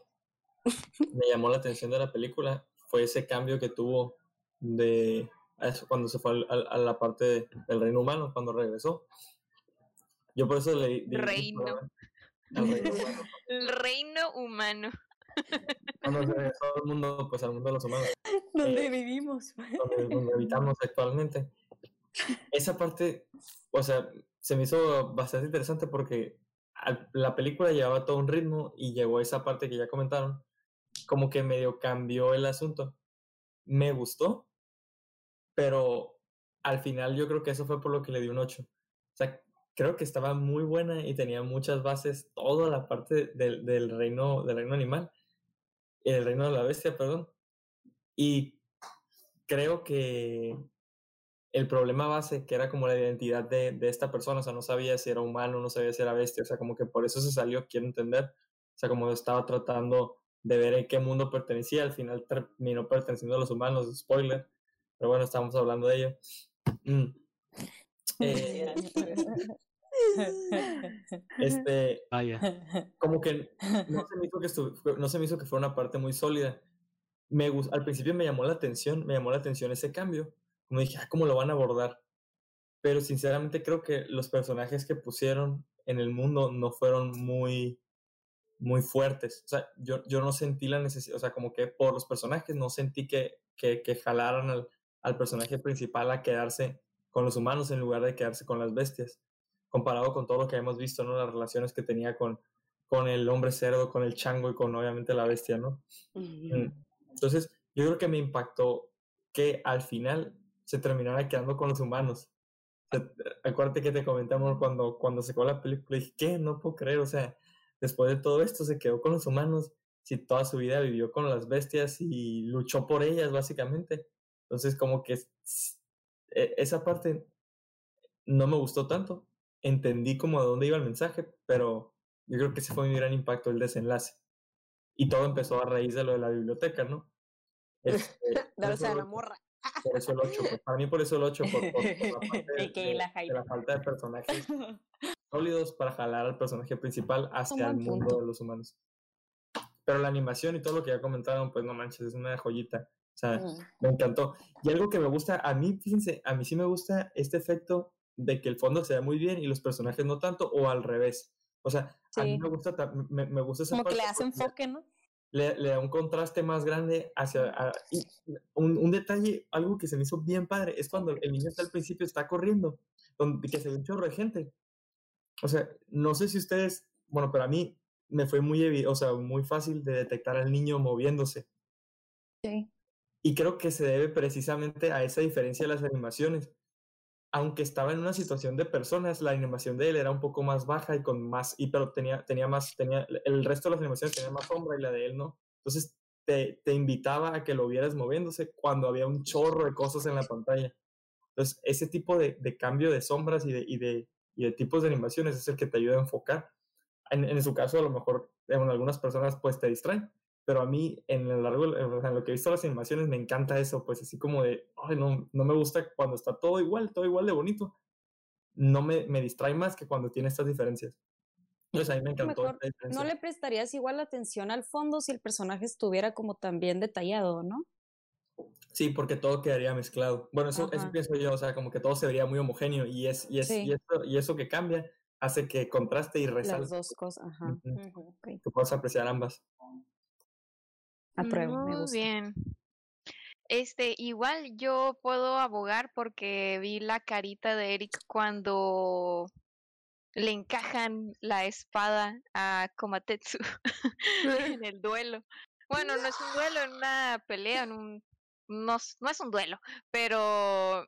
me llamó la atención de la película fue ese cambio que tuvo de a eso, cuando se fue al- a, la parte de- del reino humano, cuando regresó. Yo por eso le Reino. al reino humano. *laughs* El reino humano. Cuando se regresó al mundo, pues al mundo de los humanos. *laughs* ¿Dónde Eh, vivimos? donde, donde habitamos actualmente. Esa parte, o sea, se me hizo bastante interesante porque la película llevaba todo un ritmo y llegó esa parte que ya comentaron, como que medio cambió el asunto. Me gustó, pero al final yo creo que eso fue por lo que le di un 8. O sea, creo que estaba muy buena y tenía muchas bases, toda la parte del, del reino, del reino animal, el reino de la bestia, perdón. Y creo que el problema base, que era como la identidad de, de esta persona, o sea, no sabía si era humano, no sabía si era bestia, o sea, como que por eso se salió, quiero entender, o sea, como estaba tratando de ver en qué mundo pertenecía, al final terminó perteneciendo a los humanos, spoiler, pero bueno, estamos hablando de ello. Mm. *laughs* Eh, *laughs* este, Vaya. como que no se me hizo que, no se me hizo que fuera una parte muy sólida. Me al principio me llamó la atención, me llamó la atención ese cambio. Como dije, ah, ¿cómo lo van a abordar? Pero sinceramente creo que los personajes que pusieron en el mundo no fueron muy, muy fuertes. O sea, yo, yo no sentí la necesidad, o sea, como que por los personajes no sentí que, que, que jalaran al, al personaje principal a quedarse con los humanos en lugar de quedarse con las bestias. Comparado con todo lo que hemos visto, ¿no? Las relaciones que tenía con, con el hombre cerdo, con el chango y con obviamente la bestia, ¿no? Mm. Entonces, yo creo que me impactó que al final se terminara quedando con los humanos. O sea, acuérdate que te comentamos cuando, cuando se la película, dije, ¿qué? No puedo creer, o sea, después de todo esto se quedó con los humanos, si toda su vida vivió con las bestias y luchó por ellas, básicamente. Entonces, como que e- esa parte no me gustó tanto. Entendí como de dónde iba el mensaje, pero yo creo que ese fue mi gran impacto, el desenlace. Y todo empezó a raíz de lo de la biblioteca, ¿no? Este, *laughs* el la morra. por eso el 8, pues, para mí por eso el 8, por, por- por la *laughs* parte de, de- de la falta de personajes *laughs* sólidos para jalar al personaje principal hacia el mundo punto. de los humanos. Pero la animación y todo lo que ya comentaron, pues no manches, es una joyita. O sea, Mm. me encantó. Y algo que me gusta, a mí, fíjense, a mí sí me gusta este efecto de que el fondo se ve muy bien y los personajes no tanto, o al revés. O sea, a mí me gusta, ta- me, me gusta esa Como que le hace enfoque, ¿no? le, le da un contraste más grande hacia... a- y un, un detalle, algo que se me hizo bien padre, es cuando el niño está al principio, está corriendo, donde, que se ve un chorro de gente. O sea, no sé si ustedes, bueno, pero a mí me fue muy, o sea, muy fácil de detectar al niño moviéndose. Sí. Y creo que se debe precisamente a esa diferencia de las animaciones. Aunque estaba en una situación de personas, la animación de él era un poco más baja y con más, y pero tenía, tenía más, tenía, el resto de las animaciones tenía más sombra y la de él no. Entonces te, te invitaba a que lo vieras moviéndose cuando había un chorro de cosas en la pantalla. Entonces, ese tipo de, de cambio de sombras y de, y, de, y de tipos de animaciones es el que te ayuda a enfocar. En, en su caso, a lo mejor en algunas personas pues te distraen, pero a mí en lo largo, en lo que he visto las animaciones me encanta eso, pues así como de, ay, no, no me gusta cuando está todo igual, todo igual de bonito. No me, me distrae más que cuando tiene estas diferencias. Pues a mí me encantó. Mejor no le prestarías igual atención al fondo si el personaje estuviera como tan bien detallado, ¿no? Sí, porque todo quedaría mezclado. Bueno, eso, eso pienso yo, o sea, como que todo se vería muy homogéneo y, es, y, es, Sí. y, eso, y eso que cambia hace que contraste y Las resalte, dos cosas, ajá. Ujú, Ujú. Ok, que puedas apreciar ambas. apruebo, me Muy gusta. bien. Este, igual yo puedo abogar porque vi la carita de Eric cuando le encajan la espada a Komatetsu *laughs* en el duelo. Bueno, no es un duelo, en una pelea, en un no, es- no es un duelo, pero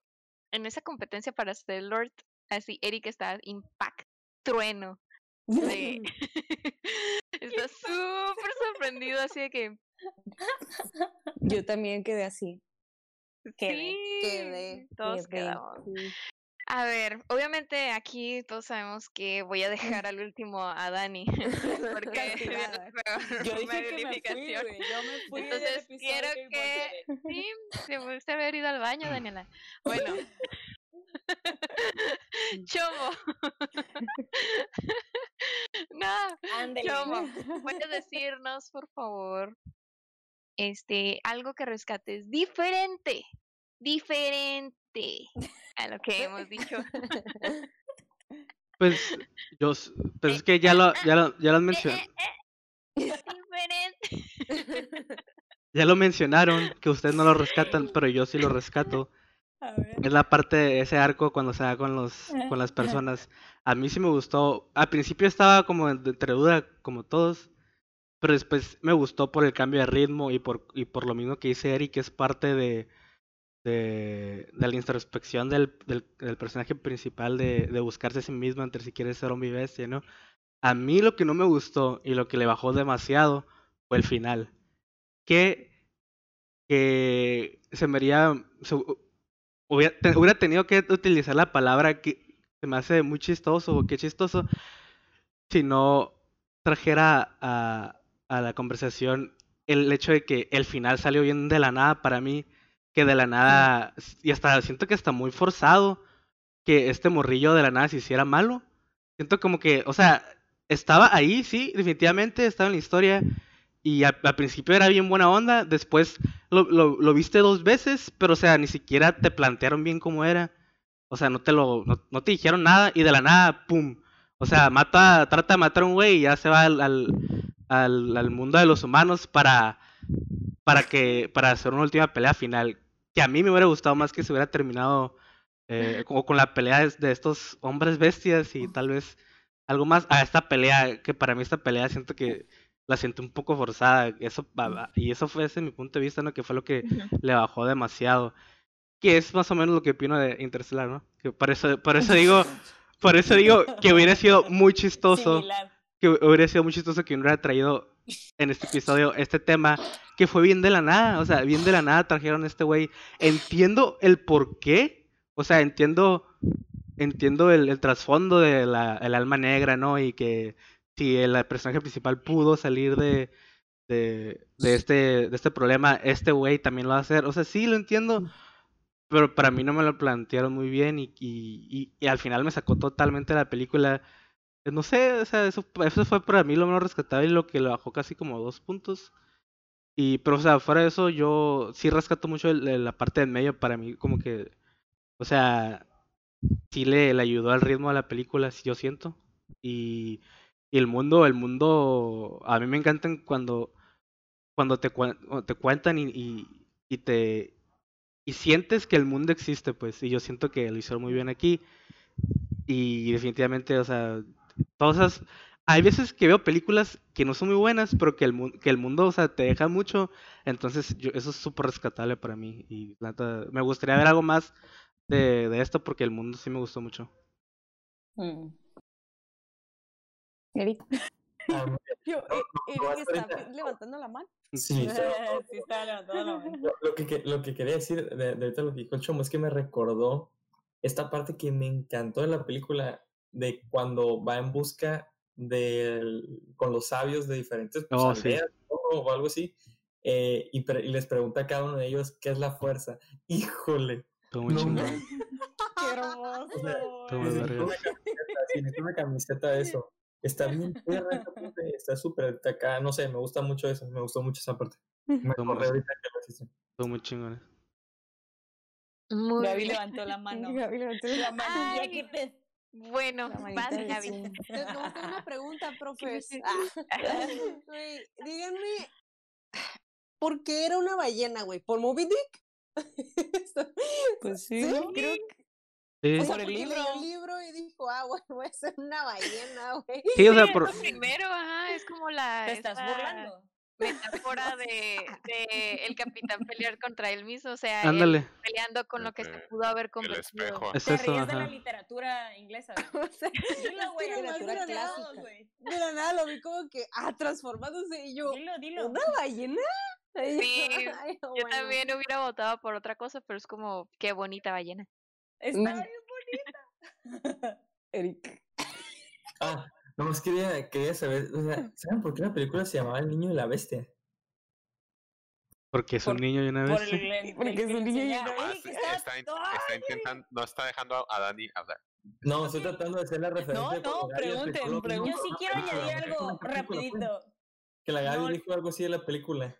en esa competencia para ser Lord, así Eric está impact, trueno. *laughs* *laughs* está súper sorprendido, así de que Yo también quedé así. Quedé, sí, quedé, todos quedé, quedamos. sí. A ver, obviamente aquí todos sabemos que voy a dejar al último a Dani *laughs* porque *laughs* Yo dije que me fui, güey. Yo me fui Entonces quiero que sí, te pudiste haber ido al baño, Daniela. Bueno, *laughs* Chomo. no, Ándele. Chomo, puedes decirnos, por favor, este, algo que rescates diferente, diferente a lo que hemos dicho. Pues, yo, pues es que ya lo, ya lo, ya lo mencioné. Diferente. *laughs* Ya lo mencionaron, que ustedes no lo rescatan, pero yo sí lo rescato. A ver. Es la parte de ese arco cuando se da con los, con las *laughs* personas. A mí sí me gustó. Al principio estaba como de entre duda, como todos. Pero después me gustó por el cambio de ritmo y por, y por lo mismo que dice Eric, que es parte de, de, de la introspección del, del, personaje principal, de, de buscarse a sí mismo entre si quiere ser hombre y bestia, ¿no? A mí lo que no me gustó y lo que le bajó demasiado fue el final. Que, que se me haría. se- hubiera, hubiera tenido que utilizar la palabra que se me hace muy chistoso o qué chistoso si no trajera a, a la conversación el hecho de que el final salió bien de la nada para mí, que de la nada, y hasta siento que está muy forzado que este morrillo de la nada se hiciera malo. Siento como que, o sea, estaba ahí, sí, definitivamente estaba en la historia. Y a- al principio era bien buena onda, después lo, lo, lo viste dos veces, pero o sea, ni siquiera te plantearon bien cómo era. O sea, no te lo, no, no te dijeron nada y de la nada, pum. O sea, mata, trata de matar a un güey y ya se va al, al, al, al mundo de los humanos para, para que, para hacer una última pelea final. Que a mí me hubiera gustado más que se hubiera terminado eh, como con la pelea de, estos hombres bestias y tal vez algo más a esta pelea, que para mí esta pelea siento que la siento un poco forzada, eso y eso fue desde mi punto de vista, ¿no? Que fue lo que le bajó demasiado. Que es más o menos lo que opino de Interstellar, ¿no? Que por eso, por eso digo, por eso digo que hubiera sido muy chistoso Similar. que hubiera sido muy chistoso que no hubiera traído en este episodio este tema que fue bien de la nada, o sea, bien de la nada trajeron a este güey. Entiendo el por qué, o sea, entiendo entiendo el, el trasfondo de la el alma negra, ¿no? Y que si el personaje principal pudo salir de de, de este de este problema, este güey también lo va a hacer. O sea, sí lo entiendo, pero para mí no me lo plantearon muy bien y, y, y- y al final me sacó totalmente la película. No sé, o sea, eso, fue para mí lo menos rescatable y lo que le bajó casi como dos puntos. Y, pero, o sea, fuera de eso, yo sí rescato mucho el- el- la parte del medio para mí, como que, o sea, sí le, ayudó al ritmo de la película, sí, yo siento. Y, y el mundo, el mundo, a mí me encantan cuando, cuando te, cuando te cuentan y, y, y te, y sientes que el mundo existe, pues, y yo siento que lo hicieron muy bien aquí. Y definitivamente, o sea, todas esas... Hay veces que veo películas que no son muy buenas, pero que el, mu- que el mundo, o sea, te deja mucho. Entonces, yo, eso es súper rescatable para mí. Y neta, me gustaría ver algo más de, de esto porque el mundo sí me gustó mucho. Mm. Eric. Ah. *laughs* Yo, eh, Eric *laughs* está levantando la mano. Sí, estaba levantando la mano. lo, que- lo que quería decir de, de ahorita lo que dijo el Chomo es que me recordó esta parte que me encantó de la película de cuando va en busca del, con los sabios de diferentes pues, Oh, sí. aldeas ¿no? o algo así eh, y, pre- y les pregunta a cada uno de ellos qué es la fuerza. *laughs* Híjole, Estuvo muy no chingón. manches, *laughs* Qué hermoso. O sea, necesito una camiseta, sí, necesito una camiseta de eso. Está bien perra esa parte, está súper acá, no sé, me gusta mucho eso, me gustó mucho esa parte. Me Estuvo acordé muy, ahorita que lo hiciste. estuvo muy chingón. Muy Gaby bien. levantó la mano. Gaby levantó la mano. Ay, Ya que te- Bueno, vas, Gaby. Les *laughs* gusta una pregunta, profes. Ah, *laughs* güey, díganme, *sighs* ¿por qué era una ballena, güey? ¿Por Moby Dick? *laughs* Pues sí, Sí. Creo Sí, O sea, Por el libro. el libro y dijo, ah, bueno, voy a ser una ballena, güey. sí, o sea, por, primero, ajá, es como la Te estás esta burlando. Metáfora *laughs* de, de el capitán pelear contra él mismo, o sea, él peleando con lo que se pudo haber El convertido. espejo. Es Te eso, ríes de la literatura inglesa. *laughs* O sea, Dilo, güey. literatura de la nada, clásica, güey. de la nada lo vi como que, ah, transformándose y yo, Dilo, dilo. ¿una ballena? Sí, *laughs* "Ay, Yo bueno". también hubiera votado por otra cosa, pero es como, qué bonita ballena. Está Mm. bien bonita. Eric. Ah, nomás quería, quería saber, o sea, ¿saben por qué la película se llamaba El Niño y la Bestia? Porque es un Por- niño y una Por vez. el, el- Porque es que un niño y una que está, está- intentando, no está dejando a Dani hablar. No, estoy tratando de hacer la referencia. No, no, pregunten, pregunten. Yo sí quiero añadir ¿qué algo rapidito. Que la Gaby No. dijo algo así de la película.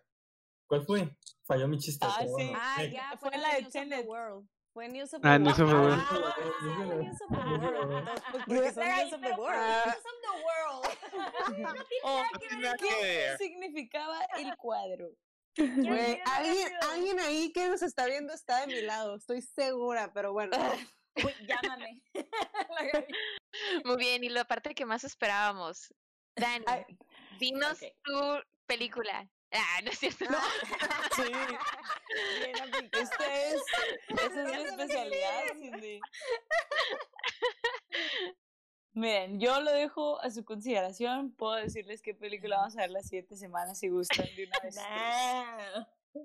¿Cuál fue? Falló mi chiste. Ah, sí. bueno. Ah, Eh, ya, Fue fue la de News of the Tenet. World. Fue News of Ah, the News World. of the World. Ah, Ah, News of the ah, World. ah, porque son News of the pero ¿por qué World. News of the world? *laughs* *laughs* No tiene nada que ¿Qué ver. significaba el cuadro? Güey, alguien, alguien ahí que nos está viendo está de mi lado, estoy segura, pero bueno. *laughs* Uy, llámame. Muy bien, y la parte que más esperábamos. Dani, dinos ok. tu película. Ah, no es cierto. Sí. Bien. Esta es, esa es mi especialidad, Cindy. Miren, yo lo dejo a su consideración. Puedo decirles qué película vamos a ver las siete semanas si gustan de una vez.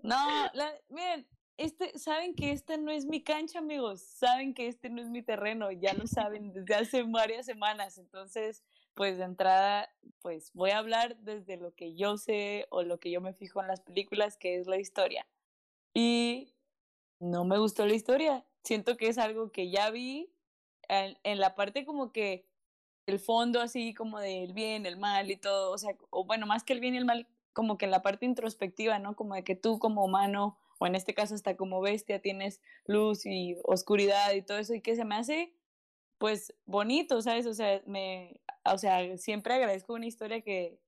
No, la- miren, este, saben que esta no es mi cancha, amigos. Saben que este no es mi terreno. Ya lo saben desde hace varias semanas. Entonces, pues de entrada, pues voy a hablar desde lo que yo sé o lo que yo me fijo en las películas, que es la historia. Y no me gustó la historia. Siento que es algo que ya vi en, la parte como que el fondo así como del bien, el mal y todo, o sea, o bueno, más que el bien y el mal, como que en la parte introspectiva, ¿no? Como de que tú como humano, o en este caso hasta como bestia, tienes luz y oscuridad y todo eso, y que se me hace, pues, bonito, ¿sabes? O sea, me, o sea, siempre agradezco una historia que,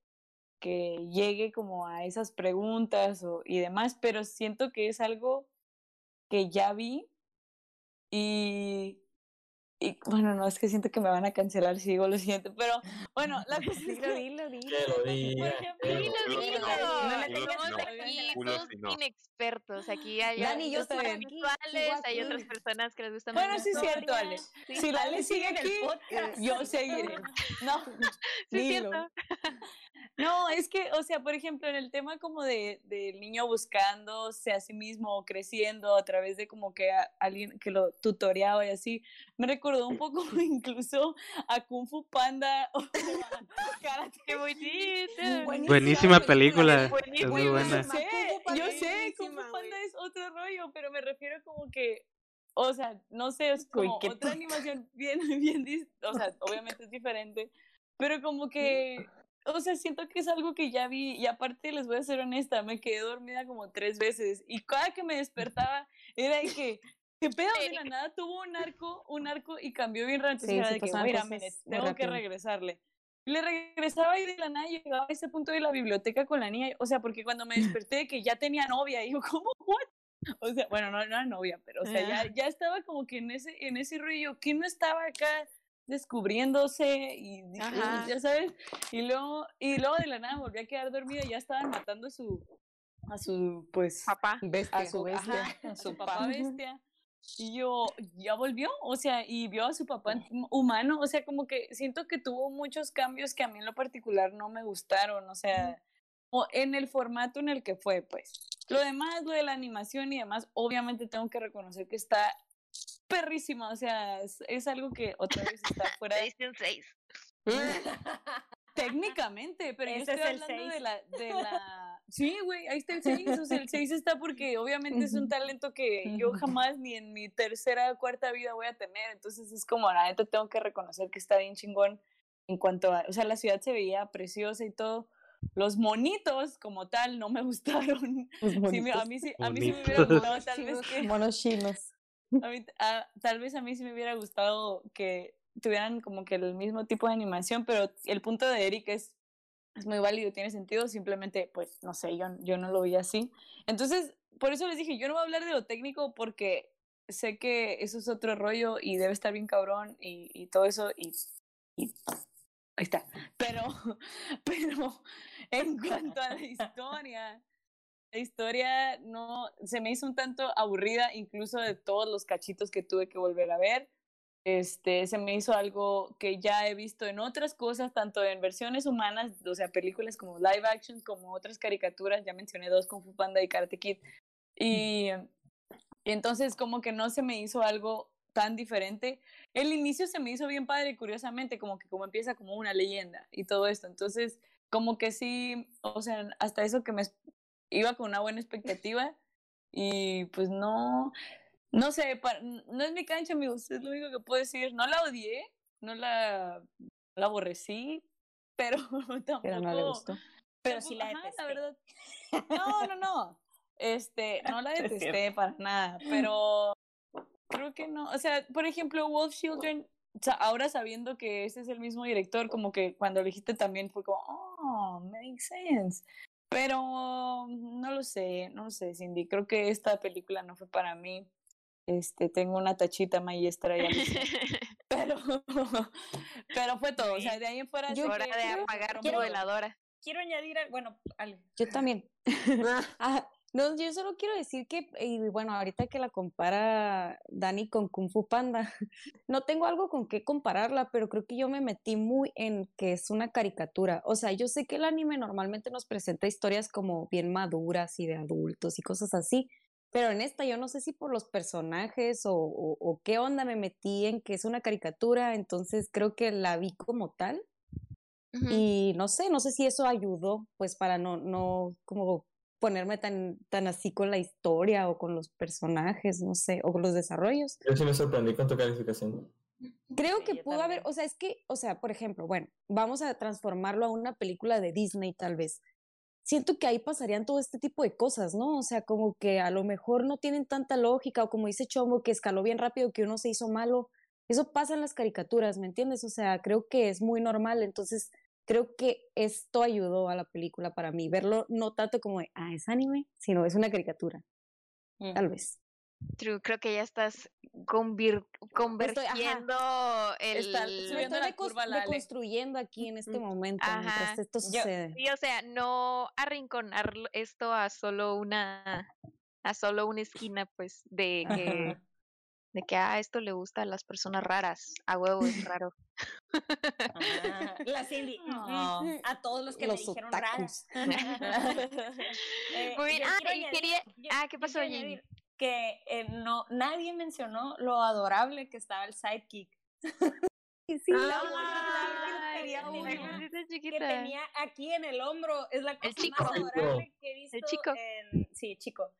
que llegue como a esas preguntas o, y demás, pero siento que es algo que ya vi y, y bueno, no, es que siento que me van a cancelar si digo lo siguiente, pero bueno, la *laughs* cosa es Dilo, que, dilo, dilo. Dilo, diga. dilo. No aquí todos inexpertos. Aquí hay Dani, yo hay otras personas que les gustan Bueno, más sí es cierto. Ale. Si la Ale sigue aquí, yo *laughs* seguiré. No, sí es dilo. cierto. No, es que, o sea, por ejemplo, en el tema como de del niño buscándose a sí mismo o creciendo a través de como que a- alguien que lo tutoreaba y así, me recordó un poco *laughs* incluso a Kung Fu Panda *laughs* o a Karate. Buenísima película. Buenísima. Es muy buena. Yo sé, Kung Fu yo Panda sé, es Kung Fu Panda es otro rollo, pero me refiero como que, o sea, no sé, es como otra animación bien, *laughs* bien, dis- o sea, obviamente es diferente, pero como que, o sea, siento que es algo que ya vi y aparte les voy a ser honesta, me quedé dormida como tres veces y cada que me despertaba era de que, ¿qué pedo? De la nada tuvo un arco, un arco y cambió bien rápido, Sí, era sí de que, pasaban wait a cosas minute, muy tengo que regresarle. Y le regresaba y de la nada llegaba a ese punto de la biblioteca con la niña. O sea, porque cuando me *laughs* desperté de que ya tenía novia, y yo, ¿cómo? What? O sea, bueno, no, no era novia, pero o sea, ya, ya estaba como que en ese, en ese rollo, que no estaba acá descubriéndose y ya sabes, y luego, y luego de la nada volví a quedar dormida, ya estaban matando a su, a su, pues, Papá. Bestia. a su, bestia. ajá, a su papá bestia. Y yo, ¿ya volvió? O sea, y vio a su papá hum- humano. O sea, como que siento que tuvo muchos cambios que a mí en lo particular no me gustaron. O sea, o en el formato en el que fue, pues. Lo demás, lo de la animación y demás, obviamente tengo que reconocer que está perrísima. O sea, es, es algo que otra vez está *laughs* fuera de Seis en seis. *laughs* Técnicamente, pero yo Ese estoy es hablando de la, de la... *laughs* Sí, güey, ahí está el 6, o sea, el 6 está porque obviamente es un talento que yo jamás ni en mi tercera o cuarta vida voy a tener, entonces es como, la neta, tengo que reconocer que está bien chingón en cuanto a, o sea, la ciudad se veía preciosa y todo, los monitos como tal no me gustaron, Los Sí, a mí sí, a mí sí me hubiera gustado tal vez que... Monos chinos. A mí- a- tal vez a mí sí me hubiera gustado que tuvieran como que el mismo tipo de animación, pero el punto de Eric es, es muy válido, tiene sentido, simplemente, pues, no sé, yo, yo no lo vi así. Entonces, por eso les dije, yo no voy a hablar de lo técnico porque sé que eso es otro rollo y debe estar bien cabrón y, y todo eso y, y ahí está. Pero, *laughs* pero en cuanto a la *laughs* historia, la historia no se me hizo un tanto aburrida, incluso de todos los cachitos que tuve que volver a ver. Este, se me hizo algo que ya he visto en otras cosas, tanto en versiones humanas, o sea, películas como live action, como otras caricaturas, ya mencioné dos, Kung Fu Panda y Karate Kid. Y, y entonces como que no se me hizo algo tan diferente. El inicio se me hizo bien padre, curiosamente, como que como empieza como una leyenda y todo esto. Entonces, como que sí, o sea, hasta eso que me iba con una buena expectativa y pues no, no sé, pa- no es mi cancha, amigos, es lo único que puedo decir. No la odié, no la, la aborrecí, pero tampoco... *laughs* Pero no le gustó. Pero sí la Ajá, detesté. la verdad. No, no, no. Este, no la *laughs* Es detesté para nada, pero creo que no. O sea, por ejemplo, Wolf Children, ahora sabiendo que este es el mismo director, como que cuando lo dijiste también fue como, oh, makes sense. Pero no lo sé, no lo sé, Cindy. Creo que esta película no fue para mí. Este, tengo una tachita maestra ya. *laughs* Pero, pero fue todo. O sea, de ahí en fuera. Yo Hora que- de apagar quiero- tu veladora. Quiero añadir, bueno, Ale. Yo también. *laughs* Ah, no, yo solo quiero decir que, y bueno, ahorita que la compara Dani con Kung Fu Panda, *laughs* no tengo algo con qué compararla, pero creo que yo me metí muy en que es una caricatura. O sea, yo sé que el anime normalmente nos presenta historias como bien maduras y de adultos y cosas así, pero en esta yo no sé si por los personajes o, o- o qué onda me metí en que es una caricatura, entonces creo que la vi como tal. Y no sé, no sé si eso ayudó, pues para no, no como ponerme tan, tan así con la historia o con los personajes, no sé, o con los desarrollos. Yo sí me sorprendí con tu calificación. Creo Sí, que pudo haber, también. o sea, es que, o sea, por ejemplo, bueno, vamos a transformarlo a una película de Disney tal vez. Siento que ahí pasarían todo este tipo de cosas, ¿no? O sea, como que a lo mejor no tienen tanta lógica o como dice Chomo, que escaló bien rápido, que uno se hizo malo. Eso pasa en las caricaturas, ¿me entiendes? O sea, creo que es muy normal, entonces creo que esto ayudó a la película para mí, verlo no tanto como, de, ah, es anime, sino es una caricatura, tal vez. True, creo que ya estás convir- ajá. convertiendo el... Está subiendo estoy la curva, aquí en este momento, Ajá. mientras esto Yo- sucede. Sí, o sea, no arrinconar esto a solo una a solo una esquina, pues, de que de que ah, esto le gusta a las personas raras. A huevo es raro. Ah, la Cindy. No. A todos los que Los me dijeron raras. *laughs* Eh, Muy bien. Ah, quiero y añadir- quería- yo- ah, ¿qué pasó, añadir Que eh, no, nadie mencionó lo adorable que estaba el sidekick. *laughs* Sí, la la uno. cosita Que tenía aquí en el hombro. Es la cosa más adorable que he visto. El chico. en- sí, chico.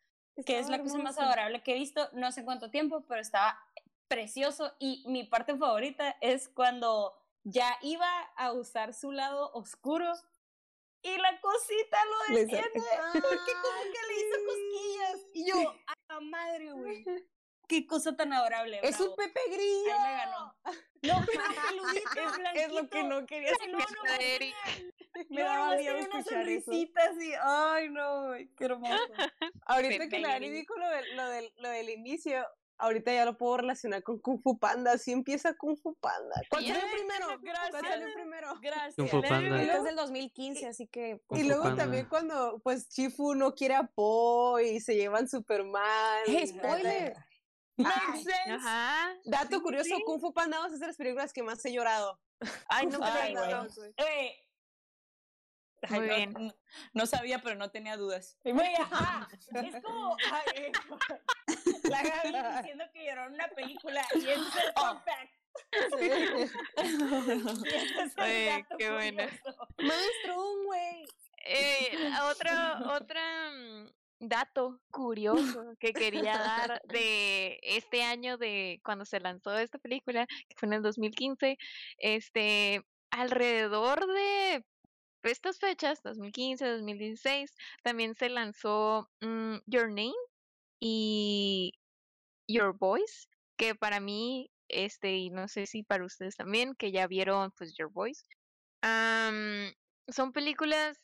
Que es la cosa más adorable que he visto. No sé cuánto tiempo, pero estaba precioso. Y mi parte favorita es cuando ya iba a usar su lado oscuro. Y la cosita lo detiene. *laughs* Porque como que le hizo cosquillas. Y yo, a la madre, güey. *laughs* Qué cosa tan adorable. Es un. Pepe Ahí Grillo. me ganó. No, *laughs* pero es lo que no quería No, no, no. *laughs* Me no, daba miedo tenía una escuchar eso. sonrisita así. Ay, no, qué hermoso. *laughs* Ahorita Pepe que la Ari Grillo. dijo lo del, lo, del, lo del inicio, ahorita ya lo puedo relacionar con Kung Fu Panda. Así empieza Kung Fu Panda. *laughs* ¿Cuál salió primero? ¿Cuál Gracias. salió primero? Gracias. Kung Fu Panda. Es del 2015, así que... Kung Y Fu luego Panda. también cuando pues Chifu no quiere a Po y se llevan super mal. ¡Eh, spoiler! Makes sense. Ajá. Dato curioso, sí. Kung Fu Panda 2 es de las películas que más he llorado. Ay, he Ay, güey. visto. Ay, Muy no- bien. No, no sabía, pero no tenía dudas. Güey, ajá. Es como. ay, *laughs* la Gaby diciendo que lloró en una película y *gasps* *laughs* ese es el es Güey, dato qué bueno. Maestro, un güey. Eh, otro, otro mm, dato curioso que quería dar *laughs* de este año de cuando se lanzó esta película, que fue en el 2015, este, alrededor de estas fechas, 2015, 2016, también se lanzó mm, Your Name y Your Voice, que para mí, este, y no sé si para ustedes también, que ya vieron pues Your Voice, am, son películas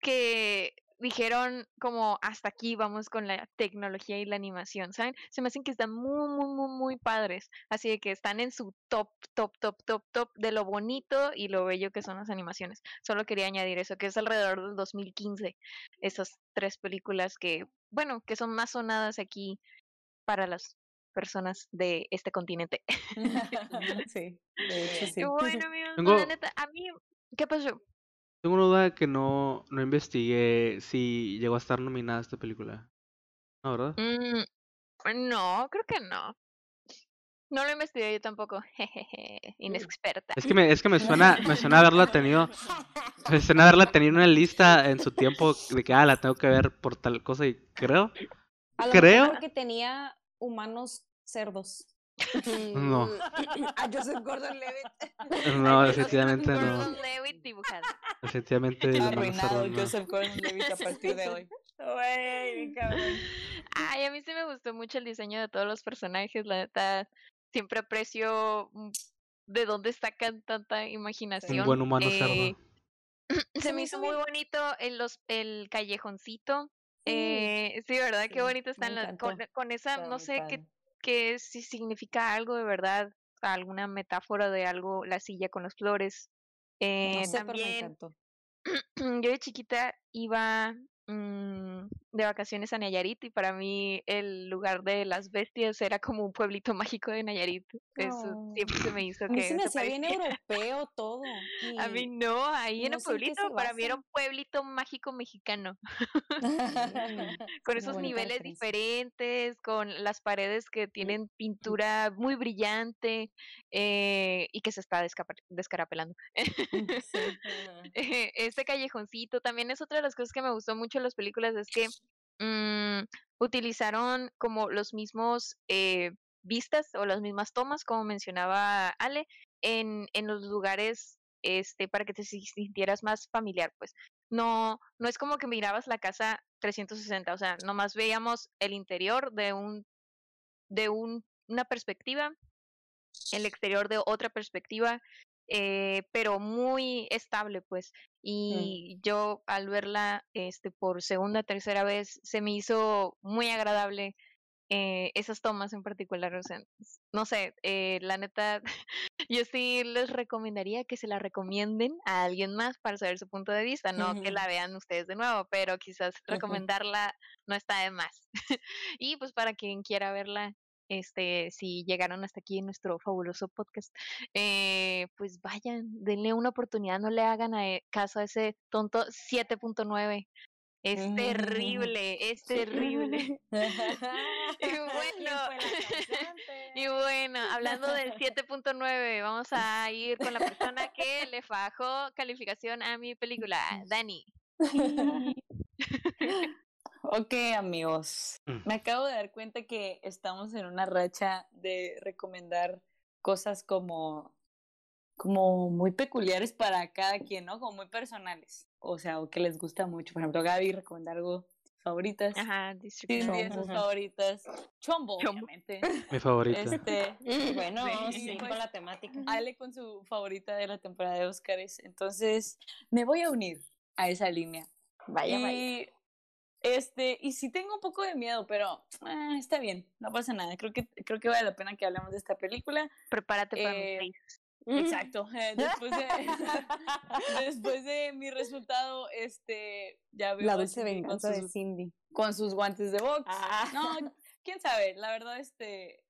que dijeron como hasta aquí vamos con la tecnología y la animación, ¿saben? Se me hacen que están muy, muy, muy, muy padres. Así de que están en su top, top, top, top, top de lo bonito y lo bello que son las animaciones. Solo quería añadir eso, que es alrededor del 2015, esas tres películas que, bueno, que son más sonadas aquí para las personas de este continente. *laughs* Sí, de hecho *laughs* sí. Bueno, amigos, Tengo- la neta, a mí, ¿qué pasó? Tengo una duda que no, no investigué si llegó a estar nominada esta película. No, ¿verdad? Mm, no, creo que no. No lo investigué yo tampoco. *laughs* Jejeje, inexperta. Es que me, es que me suena, me suena *laughs* haberla tenido, me suena haberla tenido en una lista en su tiempo de que ah, la tengo que ver por tal cosa y creo. A lo Creo- mejor porque tenía humanos cerdos. No. A Joseph Gordon-Levitt. No, *laughs* Ay, definitivamente Joseph no. Gordon-Levitt dibujado. Definitivamente lo más Arruinado no. Joseph Gordon-Levitt a partir de hoy. Ay, a mí sí me gustó mucho el diseño de todos los personajes, la neta. Siempre aprecio mm, de dónde sacan tanta imaginación. Un buen humano Eh, cerdo. *clears throat* se me hizo muy bonito el, los, el callejoncito. Eh, sí, ¿verdad? Qué bonito están las, con, con esa, no sé qué, qué si significa algo de verdad, alguna metáfora de algo, la silla con las flores. Eh, No sé, pero me también encantó. *clears throat* yo de chiquita iba mm, de vacaciones a Nayarit y para mí el lugar de las bestias era como un pueblito *laughs* mágico de Nayarit. Eso siempre se me hizo A mí que se me hacía bien *laughs* europeo todo. A mí no, ahí en no en pueblito, para mí era un pueblito mágico mexicano, *laughs* con esos niveles diferentes, con las paredes que tienen pintura muy brillante eh, y que se está descarapelando. eh, este callejoncito también es otra de las cosas que me gustó mucho de las películas es que mm, utilizaron como los mismos eh, vistas o las mismas tomas como mencionaba Ale en, en los lugares este para que te si- sintieras más familiar pues. No no es como que mirabas la casa 360 o sea nomás veíamos el interior de un de un, una perspectiva el exterior de otra perspectiva eh, pero muy estable pues y yo al verla este por segunda tercera vez se me hizo muy agradable eh, esas tomas en particular o sea no sé eh, la neta *laughs* yo sí les recomendaría que se la recomienden a alguien más para saber su punto de vista no que la vean ustedes de nuevo pero quizás recomendarla no está de más. *laughs* Y pues para quien quiera verla este, si llegaron hasta aquí en nuestro fabuloso podcast, eh, pues vayan, denle una oportunidad, no le hagan a e- caso a ese tonto 7.9. Es terrible, es terrible. *laughs* Y *laughs* bueno, *laughs* y bueno, hablando del 7.9, vamos a ir con la persona que le fajó calificación a mi película, Dani. Ok, amigos. Mm. Me acabo de dar cuenta que estamos en una racha de recomendar cosas como, como muy peculiares para cada quien, ¿no? Como muy personales. O sea, o que les gusta mucho. Por ejemplo, Gaby recomendar algo favoritas. Ajá, District nine. sus favoritas. Chombo, Chombo. obviamente. *laughs* Mi favorita. Este, *laughs* Bueno, Sí, sí, pues, con la temática. Ale con su favorita de la temporada de Óscares. Entonces, me voy a unir a esa línea. Vaya, vaya. Y, este, y sí tengo un poco de miedo, pero ah, está bien, no pasa nada. Creo que, creo que vale la pena que hablemos de esta película. Prepárate para Eh, seis. *laughs* Exacto. eh, después, de, *laughs* después de mi resultado, este, ya veo La dulce venganza de sus, Cindy. con sus guantes de box. Ah. No, quién sabe, la verdad, este,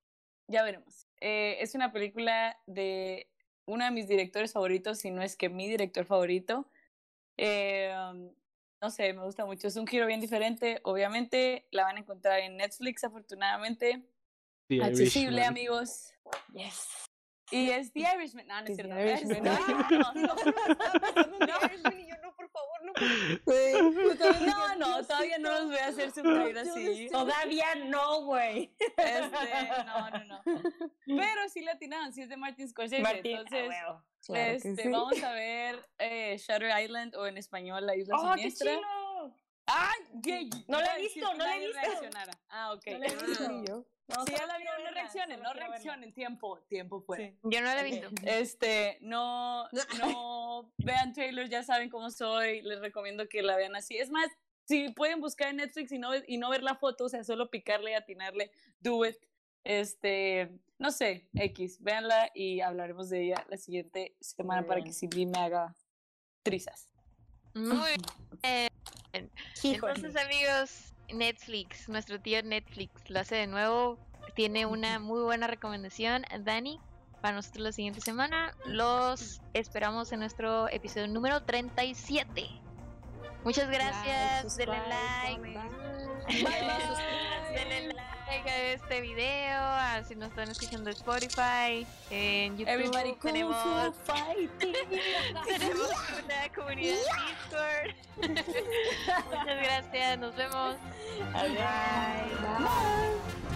ya veremos. Eh, es una película de uno de mis directores favoritos, si no es que mi director favorito. Eh, no sé, me gusta mucho. Es un giro bien diferente. Obviamente la van a encontrar en Netflix, afortunadamente. The Accesible, Irishman. amigos. Yes. Y es The Irishman. No, no es The cierto. Irishman. No, no, no. Y yo, no, por favor, no. No, no, todavía no los voy a hacer sufrir así. Todavía no, güey. Este, no, no, no. Pero sí la atinaron, sí es de Martin Scorsese. Entonces, este, vamos a ver eh, Shutter Island o en español La Isla ¡Oh, qué Siniestra. chido! ¡Ay! gay! No la he visto, no la he visto. Ah, ok. No la he visto. No, Si ya la vieron, no verla, reaccionen, no reaccionen. Tiempo, tiempo fuera. Yo no la he visto. Este, no, no *laughs* vean trailers, ya saben cómo soy, les recomiendo que la vean así. Es más, si pueden buscar en Netflix y no, y no ver la foto, o sea, solo picarle y atinarle, do it. Este, no sé, X, véanla y hablaremos de ella la siguiente semana para que Cindy me haga trizas. Muy *laughs* bien. Entonces, amigos, Netflix, nuestro tío Netflix lo hace de nuevo. Tiene una muy buena recomendación, Dani, para nosotros la siguiente semana. Los esperamos en nuestro episodio número 37. Muchas gracias. Denle like. Denle like este video. a Si nos están escuchando Spotify. En YouTube Everybody tenemos, *laughs* tenemos una comunidad en Discord. *laughs* Muchas gracias. Nos vemos. Adiós. Bye.